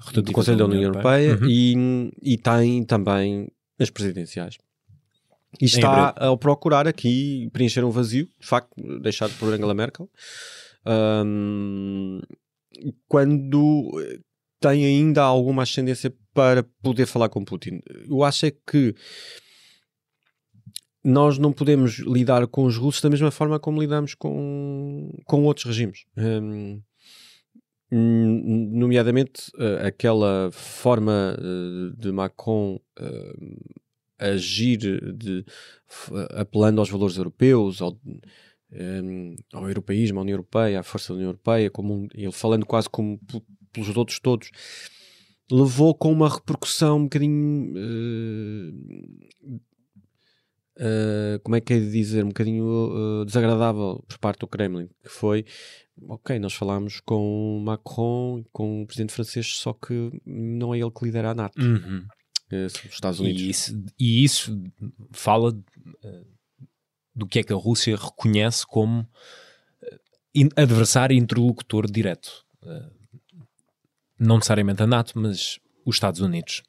Rotativa Conselho da União Europeia, Uhum. e, e tem também as presidenciais. E está a procurar aqui preencher um vazio, de facto, deixado por Angela Merkel, Ahm, quando tem ainda alguma ascendência para poder falar com Putin. Eu acho é que nós não podemos lidar com os russos da mesma forma como lidamos com, com outros regimes. Hum, nomeadamente eh, aquela forma eh, de Macron eh, agir de, apelando aos valores europeus, ao, em, ao europeísmo, à União Europeia, à força da União Europeia, como um- ele falando quase como pelos outros todos, levou com uma repercussão um bocadinho. eh, eh, como é que é de dizer? Um bocadinho eh, desagradável por parte do Kremlin, que foi ok, nós falámos com Macron, com o presidente francês, só que não é ele que lidera a NATO, Uhum. são os Estados Unidos. E isso, e isso fala eh, do que é que a Rússia reconhece como eh, adversário e interlocutor direto. Eh, não necessariamente a NATO, mas os Estados Unidos.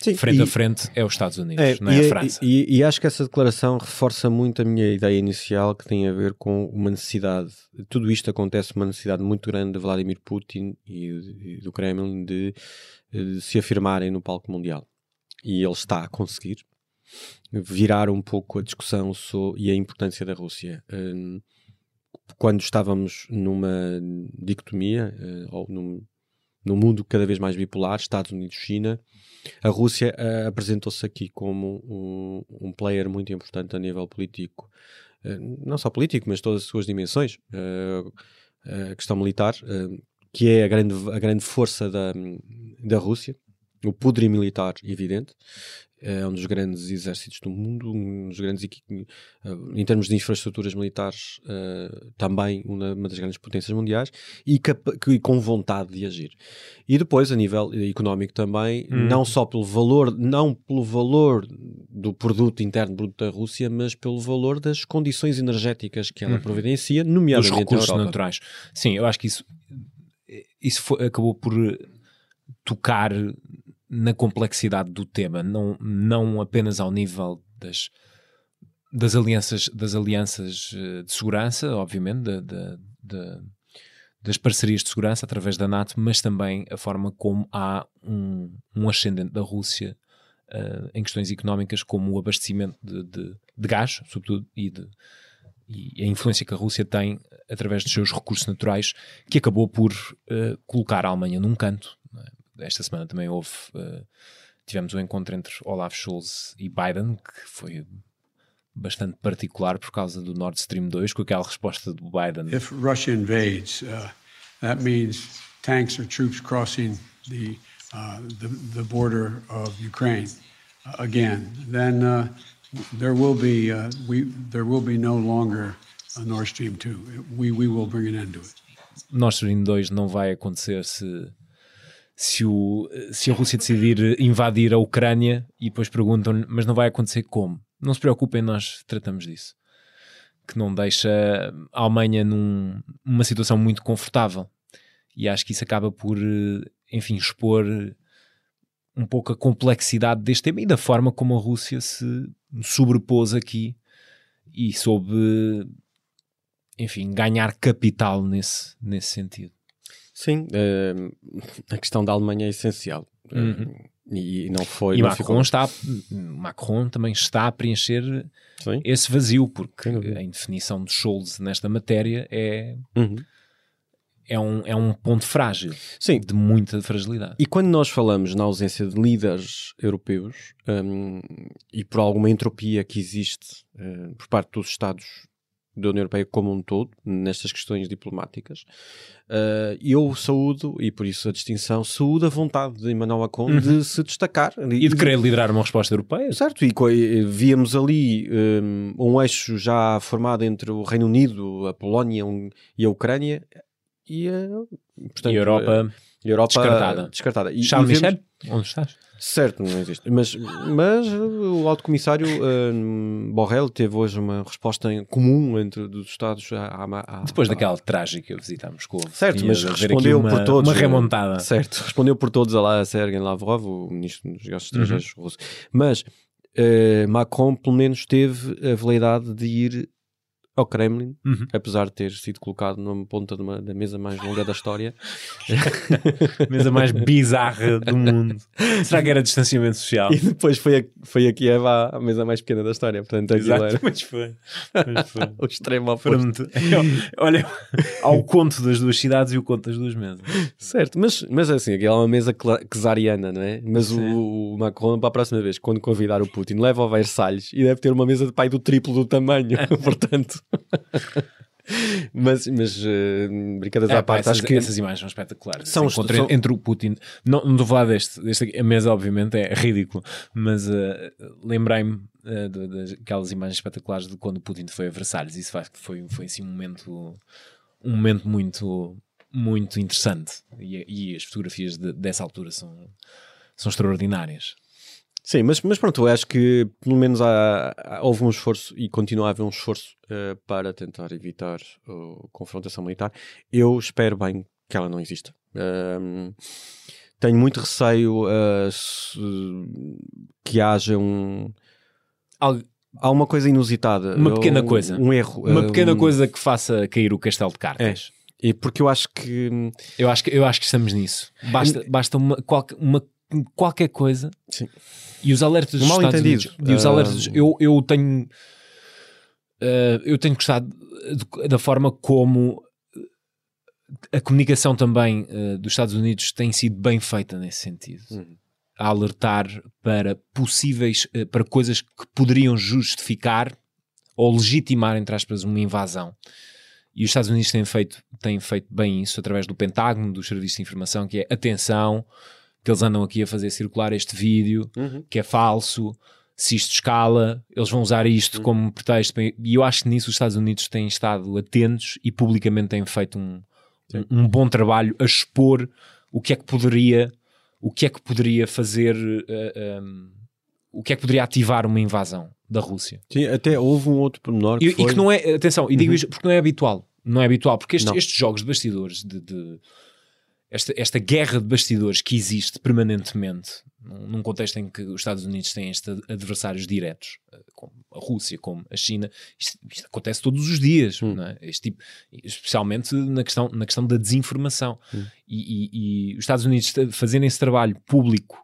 Sim, Frente e- a frente é os Estados Unidos, É, não é e, a França. E, e acho que essa declaração reforça muito a minha ideia inicial que tem a ver com uma necessidade. Tudo isto acontece uma necessidade muito grande de Vladimir Putin e, do Kremlin de, de se afirmarem no palco mundial. E ele está a conseguir virar um pouco a discussão so- e a importância da Rússia. Hum, quando estávamos numa dicotomia, eh, ou num, num mundo cada vez mais bipolar, Estados Unidos-China, a Rússia eh, apresentou-se aqui como um, um player muito importante a nível político, Eh, não só político, mas todas as suas dimensões. Eh, a questão militar, que é a grande, a grande força da, da Rússia, o poderio militar evidente, é um dos grandes exércitos do mundo, um dos grandes eh, em termos de infraestruturas militares, eh, também uma, das grandes potências mundiais e com vontade de agir. E depois, a nível económico também, Hum. não só pelo valor, não pelo valor do produto interno bruto da Rússia, mas pelo valor das condições energéticas que ela Uhum. providencia, Dos nomeadamente recursos a Europa. naturais. Sim, eu acho que isso, isso foi- acabou por eh, tocar na complexidade do tema, não, não apenas ao nível das, das alianças, das alianças eh, de segurança, obviamente, da- da- da- das parcerias de segurança através da NATO, mas também a forma como há um, um ascendente da Rússia eh, em questões económicas, como o abastecimento de, de- de gás, sobretudo, e, de, e a influência que a Rússia tem através dos seus recursos naturais, que acabou por eh, colocar a Alemanha num canto. Esta semana também houve, eh, tivemos um encontro entre Olaf Scholz e Biden, que foi bastante particular por causa do Nord Stream 2, com aquela resposta do Biden. If Russia invades, uh, that means tanks or troops crossing the, uh, the, the border of Ukraine uh, again. Then uh, there will be uh, we there will be no longer a Nord Stream two. We we will bring an end to it. Nord Stream 2 não vai acontecer se, se, o, se a Rússia decidir invadir a Ucrânia e depois perguntam-lhe, mas não vai acontecer como? Não se preocupem, nós tratamos disso. Que não deixa a Alemanha num- numa situação muito confortável. E acho que isso acaba por, enfim, expor um pouco a complexidade deste tema e da forma como a Rússia se sobrepôs aqui e soube, enfim, ganhar capital nesse, nesse sentido. Sim, eh, a questão da Alemanha é essencial. Uhum. e, e não foi. E não Macron, ficou- está, Macron também está a preencher Sim. esse vazio, porque a indefinição de Scholz nesta matéria é, Uhum. é, um, é um ponto frágil, Sim. de muita fragilidade. E quando nós falamos na ausência de líderes europeus hum, e por alguma entropia que existe hum, por parte dos Estados da União Europeia como um todo, nestas questões diplomáticas. Uh, eu saúdo, e por isso a distinção, saúdo a vontade de Emmanuel Macron Uhum. de se destacar. E de querer liderar uma resposta europeia. Certo, e e víamos ali um, um eixo já formado entre o Reino Unido, a Polónia um- e a Ucrânia, e a, portanto, e a Europa, a Europa descartada. descartada. E, Charles e vemos- Michel, onde estás? Certo, não existe. Mas, mas o alto comissário um, Borrell teve hoje uma resposta em comum entre os Estados à, à- à- Depois daquela trágica visita a Moscou. Certo, mas respondeu uma, por todos. Uma remontada. Certo, respondeu por todos a lá a Sergei Lavrov, o ministro dos negócios Uhum. estrangeiros russo. Mas eh, Macron, pelo menos, teve a veleidade de ir ao Kremlin, Uhum. apesar de ter sido colocado numa ponta de uma- da mesa mais longa da história. Mesa mais bizarra do mundo. Será que era distanciamento social? E depois foi a, foi a Kiev à mesa mais pequena da história. Portanto, Exato, era mas foi. Mas foi. o extremo oposto. Pronto. Olha, ao conto das duas cidades e o conto das duas mesas. Certo, mas, mas assim, aquela é uma mesa czariana, não é? Mas o, o Macron, para a próxima vez, quando convidar o Putin, leva ao Versalhes e deve ter uma mesa de pai do triplo do tamanho, portanto. mas, mas eh, brincadeiras É, à pá, parte, essas, acho que. essas imagens são espetaculares. São- Esse encontro são- entre o Putin. Não, não estou a falar deste, deste aqui. A mesa, obviamente, é ridículo. Mas eh, lembrei-me de- daquelas imagens espetaculares de quando o Putin foi a Versalhes. Isso faz que foi, foi assim um momento, um momento muito, muito interessante. E, e as fotografias de- dessa altura são, são extraordinárias. Sim, mas, mas pronto, eu acho que pelo menos há, há- houve um esforço e continua a haver um esforço eh, para tentar evitar a confrontação militar. Eu espero bem que ela não exista. Tenho muito receio eh, se- que haja um. Algo- Há uma coisa inusitada. Uma um- pequena coisa. Um erro. Uma eh, pequena um- coisa que faça cair o castelo de cartas. E porque eu acho que. Eu acho que, eu acho que estamos nisso. Basta, basta uma, qualquer, uma, qualquer coisa Sim. e os alertas dos Um Estados mal-entendido. Unidos. E os alertas, eu, eu tenho. ah, eu tenho gostado do- da forma como a comunicação também ah, dos Estados Unidos tem sido bem feita nesse sentido. Uhum. A alertar para possíveis, para coisas que poderiam justificar ou legitimar, entre aspas, uma invasão. E os Estados Unidos têm feito, têm feito bem isso através do Pentágono, dos serviços de informação, que é atenção, que eles andam aqui a fazer circular este vídeo, que é falso, se isto escala, eles vão usar isto como pretexto. E eu acho que nisso os Estados Unidos têm estado atentos e publicamente têm feito um, um, um bom trabalho a expor o que é que poderia, o que é que poderia fazer, eh, um, o que é que poderia ativar uma invasão da Rússia. Sim, até houve um outro pormenor que E, e foi... que não é, atenção, e digo isto porque não é habitual. Não é habitual, porque este- Não. estes jogos de bastidores, de, de- esta, esta guerra de bastidores que existe permanentemente, num, contexto em que os Estados Unidos têm estes adversários diretos, eh, como a Rússia, como a China, isto, isto acontece todos os dias, Hum. é? Este tipo, especialmente na questão, na questão da desinformação. Hum. E, e- e os Estados Unidos fazerem esse trabalho público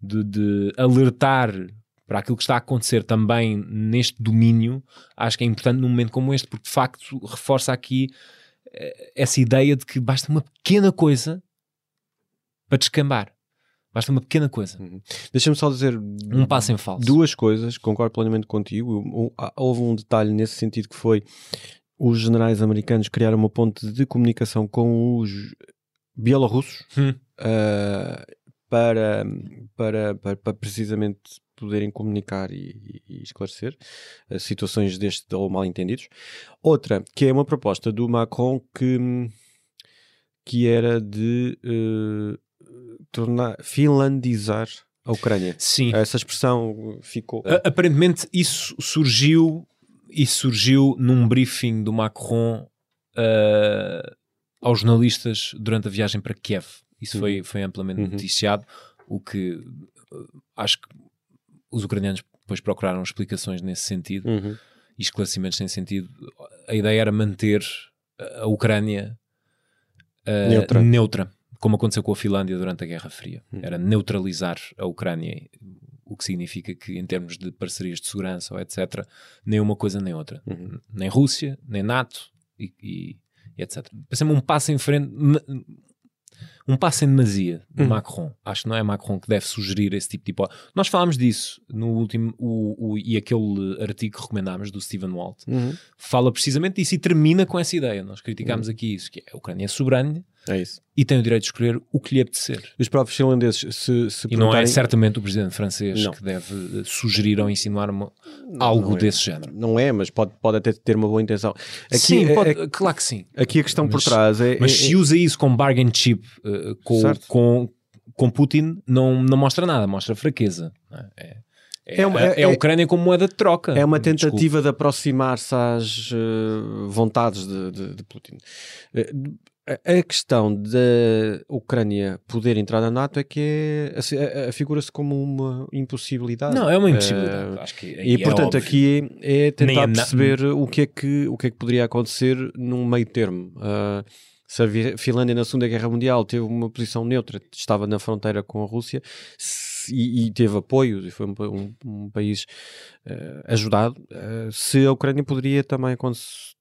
de, de alertar para aquilo que está a acontecer também neste domínio, acho que é importante num momento como este, porque de facto reforça aqui eh, essa ideia de que basta uma pequena coisa para descambar. Basta uma pequena coisa. Deixa-me só dizer Um passo em falso. duas coisas, concordo plenamente contigo. Houve um detalhe nesse sentido que foi os generais americanos criaram uma ponte de comunicação com os bielorrussos Hum. ah, para, para, para, para precisamente poderem comunicar e, e esclarecer ah, situações deste ou mal entendidos. Outra, que é uma proposta do Macron que, que era de eh, tornar, finlandizar a Ucrânia. Sim. Essa expressão ficou. A- Aparentemente isso surgiu, isso surgiu num briefing do Macron ah, aos jornalistas durante a viagem para Kiev. Isso foi, foi amplamente Uhum. noticiado, o que ah, acho que os ucranianos depois procuraram explicações nesse sentido. Uhum. e esclarecimentos sem sentido. A ideia era manter a Ucrânia uh, Neutra. neutra. Como aconteceu com a Finlândia durante a Guerra Fria. Hum. Era neutralizar a Ucrânia, o que significa que, em termos de parcerias de segurança ou etc., nem uma coisa nem outra. Uhum. Nem Rússia, nem NATO e, e- e etc. Pensei-me um passo em frente. Um passo em demasia de Uhum. Macron. Acho que não é Macron que deve sugerir esse tipo de hipótese. Nós falámos disso no último, o, o- e aquele artigo que recomendámos do Stephen Walt Uhum. fala precisamente disso e termina com essa ideia. Nós criticámos aqui isso, que é, a Ucrânia é soberana É isso. e tem o direito de escolher o que lhe apetecer. Os próprios finlandeses, se, se E não é certamente o presidente francês Não. que deve eh, sugerir ou insinuar uma- algo não é. desse género. Não é, mas pode, pode até ter uma boa intenção. Aqui, sim, é- pode- é- claro que sim. aqui a questão por Mas- trás é. Mas se usa isso como bargain chip eh, com, com, com Putin, não, não mostra nada, mostra fraqueza. é? É, é, É uma- é- é a Ucrânia como moeda de troca. É uma tentativa de aproximar-se às eh, vontades de, de- de Putin. Eh, a- questão da Ucrânia poder entrar na NATO é que é, assim, figura-se como uma impossibilidade. Não, é uma impossibilidade. Eh, Acho que e é portanto óbvio. aqui é, é tentar perceber o que, é que, o que é que poderia acontecer num meio termo. Ah, se a Finlândia na Segunda Guerra Mundial teve uma posição neutra, estava na fronteira com a Rússia se- e, e teve apoio, e foi um, um- um país eh, ajudado, eh, se a Ucrânia poderia também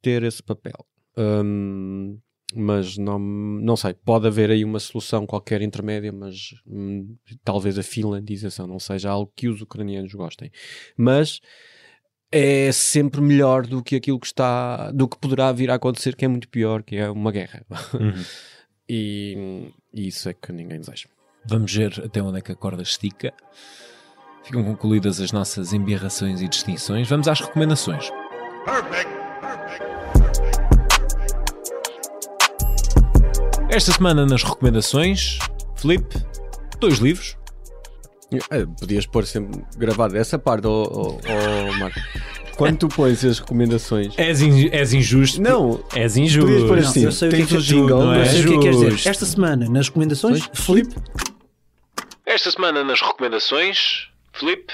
ter esse papel. Hum, mas não, não sei, pode haver aí uma solução qualquer intermédia, mas hum, talvez a finlandização não seja algo que os ucranianos gostem. Mas é sempre melhor do que aquilo que está, do que poderá vir a acontecer, que é muito pior, que é uma guerra. Uhum. e, e isso é que ninguém deseja. Vamos ver até onde é que a corda estica. Ficam concluídas as nossas embirrações e distinções. Vamos às recomendações. Esta semana nas recomendações, Felipe, dois livros. Eh, Podias pôr sempre gravado essa parte, oh, oh, oh, Marco. Quando tu pões as recomendações. És, in- és injusto. Não, És injusto. Podias pôr Não, assim, eu sei o que é que jingle, não não é? Eu é? sei o que é que queres dizer. Esta semana, nas recomendações, Filipe, Esta semana nas recomendações, Felipe.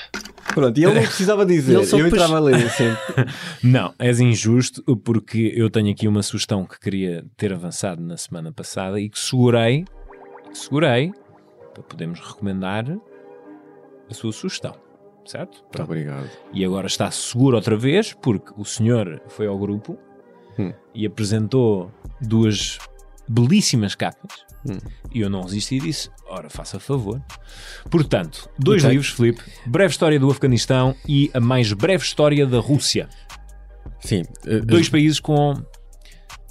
Pronto, e ele não precisava dizer, Ele só eu depois- entrava a ler sempre. Não, és injusto porque eu tenho aqui uma sugestão que queria ter avançado na semana passada e que segurei, que segurei para podermos recomendar a sua sugestão, certo? Muito obrigado. E agora está seguro outra vez porque o senhor foi ao grupo Hum. e apresentou duas belíssimas capas Hum. e eu não resisti e disse, ora, faça favor. Portanto, dois livros, Filipe, Breve História do Afeganistão e A Mais Breve História da Rússia. Sim, eh, Dois países com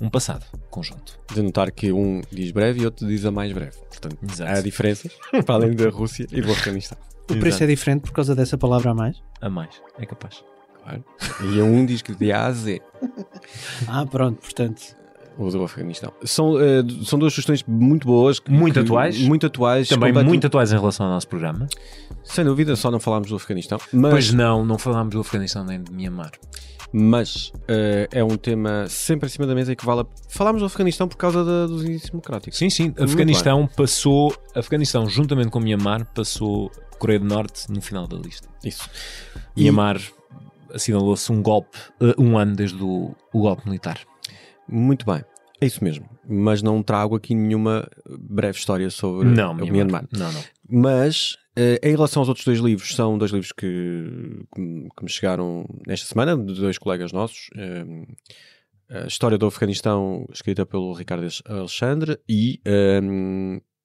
um passado conjunto. de notar que um diz breve e outro diz a mais breve. Portanto, Exato. há diferenças para além da Rússia e do Afeganistão. O preço é diferente por causa dessa palavra a mais. A mais, é capaz. Claro. E um diz que de A a Z. Ah, pronto, portanto. O do Afeganistão. São, eh, são duas sugestões muito boas. Muito que- atuais. Muito atuais. Também muito atuais em relação ao nosso programa. Sem dúvida, só não falámos do Afeganistão. Mas, Pois não, não falámos do Afeganistão nem de Mianmar. Mas eh, é um tema sempre em cima da mesa e que vale a... Falámos do Afeganistão por causa da- dos índices democráticos. Sim, sim, Afeganistão passou, Afeganistão juntamente com Mianmar passou Coreia do Norte no final da lista. Isso. E- assinalou-se um golpe, eh, um ano desde o, o golpe militar. Muito bem. É isso mesmo. Mas não trago aqui nenhuma breve história sobre Não, o Mianmar. Myanmar. Não, não. Mas, em relação aos outros dois livros, são dois livros que, que, me- chegaram nesta semana, de dois colegas nossos. eh, a História do Afeganistão, escrita pelo Ricardo Alexandre, e eh,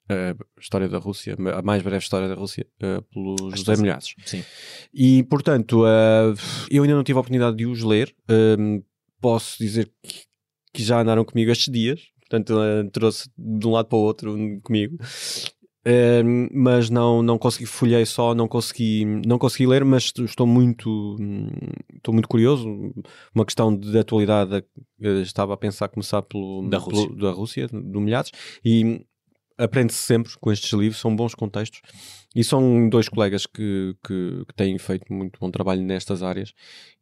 a História da Rússia, a mais breve História da Rússia, eh, pelo José Milhazes. Sim. E, portanto, eh, eu ainda não tive a oportunidade de os ler. eh, posso dizer que, que já andaram comigo estes dias. Portanto, eh, trouxe de um lado para o outro um comigo. Mas não, não consegui, folhei só, não consegui, não consegui ler, mas estou muito, estou muito curioso. Uma questão de atualidade, eh, estava a pensar começar pelo, Da pelo- Rússia. da Rússia, do Milhares, e aprende-se sempre com estes livros, são bons contextos. E são dois colegas que, que, que têm feito muito bom trabalho nestas áreas,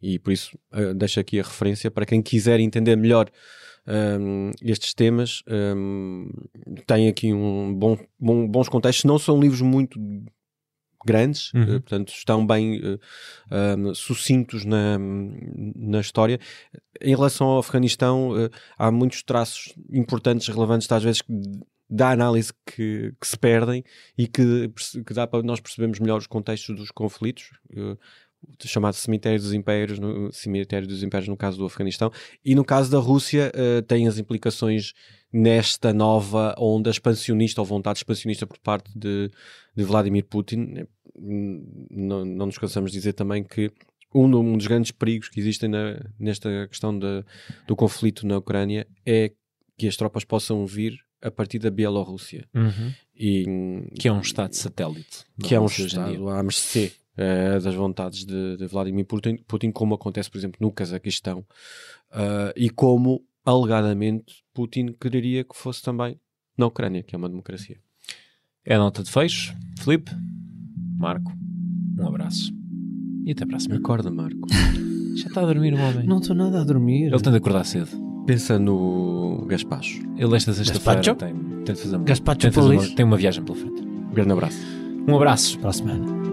e por isso eh, deixo aqui a referência para quem quiser entender melhor hum, estes temas. hum, tem aqui um bom, bom- bons contextos, não são livros muito grandes, Uhum. eh, portanto estão bem eh, hum, sucintos na, na história. Em relação ao Afeganistão, eh, há muitos traços importantes, relevantes, às vezes, da análise que, que se perdem e que, que dá para nós percebermos melhor os contextos dos conflitos. Eh, chamado cemitério dos impérios, no cemitério dos impérios no caso do Afeganistão, e no caso da Rússia uh, tem as implicações nesta nova onda expansionista ou vontade expansionista por parte de, de Vladimir Putin. Não, não nos cansamos de dizer também que um, um dos grandes perigos que existem na, nesta questão de, do conflito na Ucrânia é que as tropas possam vir a partir da Bielorrússia. Uhum. E, que é um Estado satélite. Que é um Estado à mercê uh, das vontades de, de Vladimir Putin, Putin, como acontece, por exemplo, no Cazaquistão. Uh, e como, alegadamente, Putin quereria que fosse também na Ucrânia, que é uma democracia. É a nota de fecho. Felipe, Marco, um abraço. E até a semana. Acorda, Marco. Já está a dormir o homem. Não estou nada a dormir. Ele tem de acordar cedo. Pensa no Gaspacho. Ele esta sexta-feira tem, tem de fazer uma, Gaspacho tem, de fazer uma, tem uma viagem pela frente. Um grande abraço. Um abraço. Para a semana.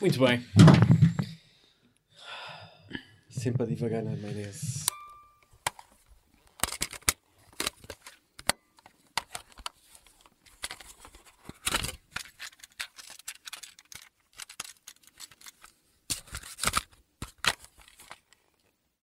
Muito bem. Sempre a divagar na merece.